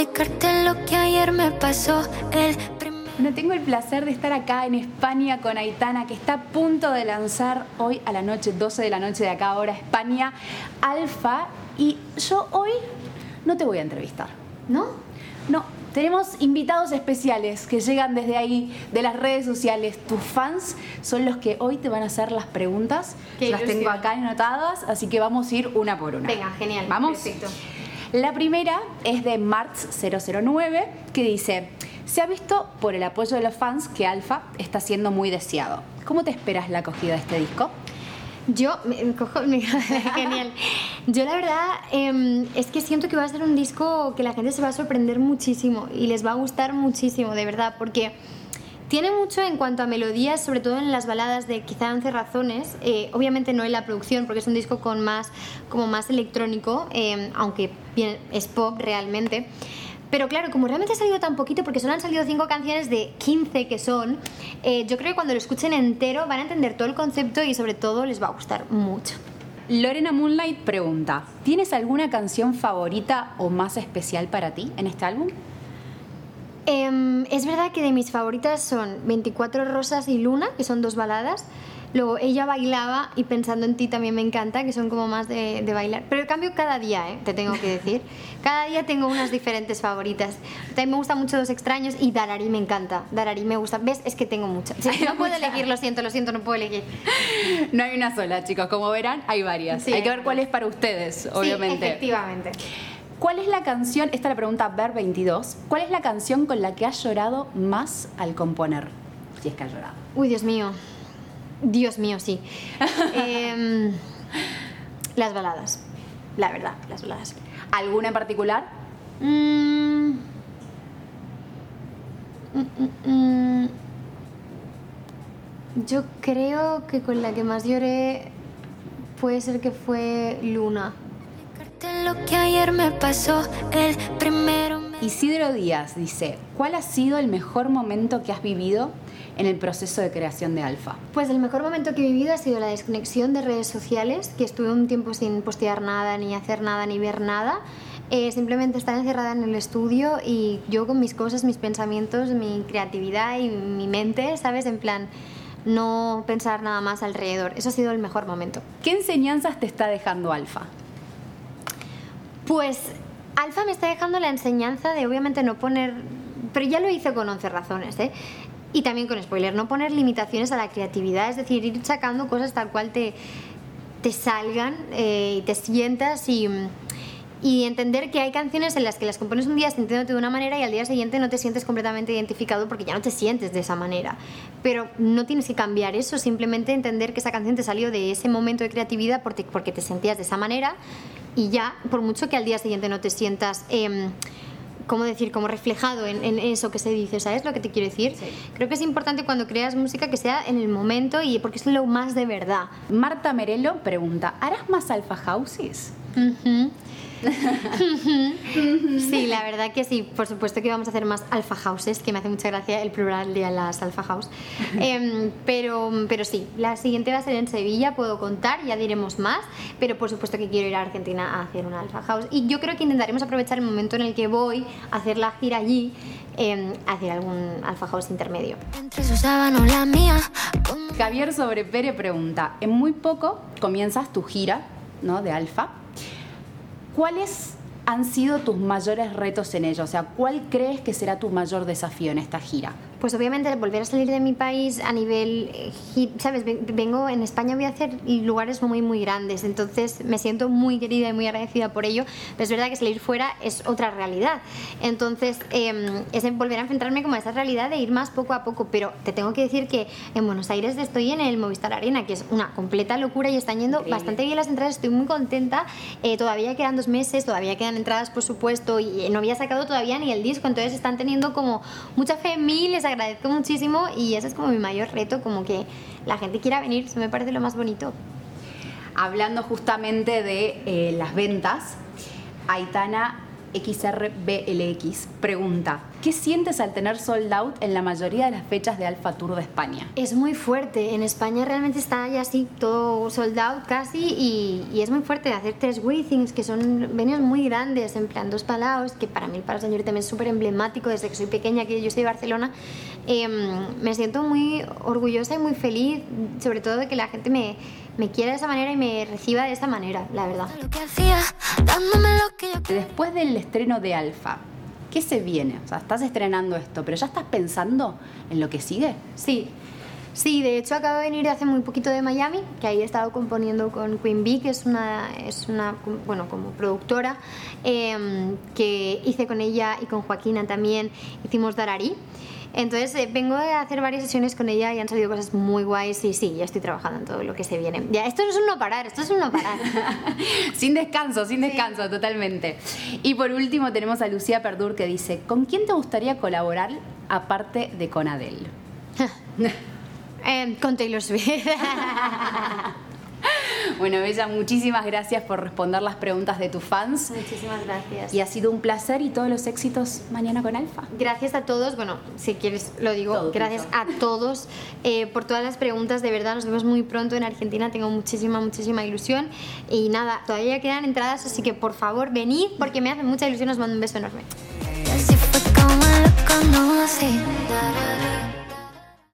explicarte lo que ayer me pasó. El bueno, tengo el placer de estar acá en España con Aitana, que está a punto de lanzar hoy a la noche, 12 de la noche de acá, ahora España, Alfa. Y yo hoy no te voy a entrevistar. ¿No? No, tenemos invitados especiales que llegan desde ahí, de las redes sociales. Tus fans son los que hoy te van a hacer las preguntas. las tengo acá anotadas, así que vamos a ir una por una. Venga, genial. Vamos. Perfecto. La primera es de Marx009, que dice, se ha visto por el apoyo de los fans que Alfa está siendo muy deseado. ¿Cómo te esperas la acogida de este disco? Yo, me, cojo, genial. Yo la verdad em, es que siento que va a ser un disco que la gente se va a sorprender muchísimo y les va a gustar muchísimo, de verdad, porque tiene mucho en cuanto a melodías, sobre todo en las baladas de quizá 11 razones. Eh, obviamente no en la producción, porque es un disco con más, como más electrónico, em, aunque bien, es pop realmente. Pero claro, como realmente ha salido tan poquito, porque solo han salido cinco canciones de 15 que son, eh, yo creo que cuando lo escuchen entero van a entender todo el concepto y sobre todo les va a gustar mucho. Lorena Moonlight pregunta, ¿tienes alguna canción favorita o más especial para ti en este álbum? Em, es verdad que de mis favoritas son 24 Rosas y Luna, que son dos baladas. Luego ella bailaba y pensando en ti también me encanta, que son como más de, bailar. Pero cambio cada día, ¿eh? te tengo que decir. Cada día tengo unas diferentes favoritas. También me gustan mucho Dos extraños y Darari me encanta. Darari me gusta. ¿Ves? Es que tengo muchas. no puedo elegir, lo siento, lo siento, no puedo elegir. No hay una sola, chicos. Como verán, hay varias. hay que ver cuál es para ustedes, obviamente. Sí, efectivamente. ¿Cuál es la canción, esta es la pregunta Ver 22, cuál es la canción con la que has llorado más al componer? Si es que has llorado. Uy, Dios mío. Dios mío, sí. Em, las baladas, la verdad, las baladas. ¿Alguna en particular? Mm. Mm, mm, Yo creo que con la que más lloré puede ser que fue Luna. Lo que ayer me pasó, el primero. Isidro Díaz dice, ¿cuál ha sido el mejor momento que has vivido en el proceso de creación de Alfa? Pues el mejor momento que he vivido ha sido la desconexión de redes sociales, que estuve un tiempo sin postear nada, ni hacer nada, ni ver nada. Eh, simplemente estar encerrada en el estudio y yo con mis cosas, mis pensamientos, mi creatividad y mi mente, ¿sabes? En plan, no pensar nada más alrededor. Eso ha sido el mejor momento. ¿Qué enseñanzas te está dejando Alfa? Pues Alfa me está dejando la enseñanza de obviamente no poner, pero ya lo hice con 11 razones, ¿eh? Y también con spoiler, no poner limitaciones a la creatividad, es decir, ir sacando cosas tal cual te, te salgan eh, y te sientas y, y, entender que hay canciones en las que las compones un día sintiéndote de una manera y al día siguiente no te sientes completamente identificado porque ya no te sientes de esa manera. Pero no tienes que cambiar eso, simplemente entender que esa canción te salió de ese momento de creatividad porque, porque te sentías de esa manera y ya, por mucho que al día siguiente no te sientas... Eh, ¿cómo decir? Como reflejado en, eso que se dice, ¿sabes lo que te quiero decir? Creo que es importante cuando creas música que sea en el momento y porque es lo más de verdad. Marta Merelo pregunta, ¿harás más alfa houses? Sí, la verdad que sí. Por supuesto que vamos a hacer más alfa houses, que me hace mucha gracia el plural de las alfa house. Em, pero, pero sí, la siguiente va a ser en Sevilla, puedo contar, ya diremos más. Pero por supuesto que quiero ir a Argentina a hacer una alfa house. Y yo creo que intentaremos aprovechar el momento en el que voy a hacer la gira allí, eh, hacer algún alfa house intermedio. Entre su sábana la mía. Javier Sobrepere pregunta: En muy poco comienzas tu gira ¿no? de alfa ¿Cuáles han sido tus mayores retos en ello? O sea, ¿cuál crees que será tu mayor desafío en esta gira? Pues obviamente volver a salir de mi país a nivel, eh, ¿sabes? Vengo en España, voy a hacer lugares muy, muy grandes, entonces me siento muy querida y muy agradecida por ello, pero es verdad que salir fuera es otra realidad. Entonces em, es volver a enfrentarme como a esa realidad de ir más poco a poco, pero te tengo que decir que en Buenos Aires estoy en el Movistar Arena, que es una completa locura y están yendo bastante bien las entradas, estoy muy contenta, eh, todavía quedan dos meses, todavía quedan entradas por supuesto y no había sacado todavía ni el disco, entonces están teniendo como mucha fe en mí, les agradezco muchísimo y ese es como mi mayor reto, como que la gente quiera venir, eso me parece lo más bonito. Hablando justamente de eh, las ventas, Aitana XRBLX pregunta, ¿qué sientes al tener sold out en la mayoría de las fechas de Alfa Tour de España? Es muy fuerte, en España realmente está ya así todo sold out casi y, es muy fuerte hacer tres Withings que son venues muy grandes, en plan dos palaos, que para mí el Señor también es súper emblemático desde que soy pequeña, que yo soy de Barcelona, em, me siento muy orgullosa y muy feliz, sobre todo de que la gente me, me quiera de esa manera y me reciba de esa manera, la verdad. Después del estreno de Alfa, ¿qué se viene? O sea, estás estrenando esto, pero ¿ya estás pensando en lo que sigue? Sí. Sí, de hecho acabo de venir hace muy poquito de Miami, que ahí he estado componiendo con Queen Bee, que es una, es una bueno, como productora, em, que hice con ella y con Joaquina también, hicimos Darari. Entonces eh, vengo a hacer varias sesiones con ella y han salido cosas muy guays y sí, ya estoy trabajando en todo lo que se viene. Ya, esto no es un no parar, esto es un no parar. sin descanso, sin descanso, totalmente. Y por último tenemos a Lucía Perdur que dice, ¿con quién te gustaría colaborar aparte de con Adele? eh, con Taylor Swift. Bueno, Bella, muchísimas gracias por responder las preguntas de tus fans. Muchísimas gracias. Y ha sido un placer y todos los éxitos mañana con Alfa. Gracias a todos, bueno, si quieres lo digo, gracias a todos eh, por todas las preguntas, de verdad, nos vemos muy pronto en Argentina, tengo muchísima, muchísima ilusión. Y nada, todavía quedan entradas, así que por favor venid porque me hace mucha ilusión, os mando un beso enorme.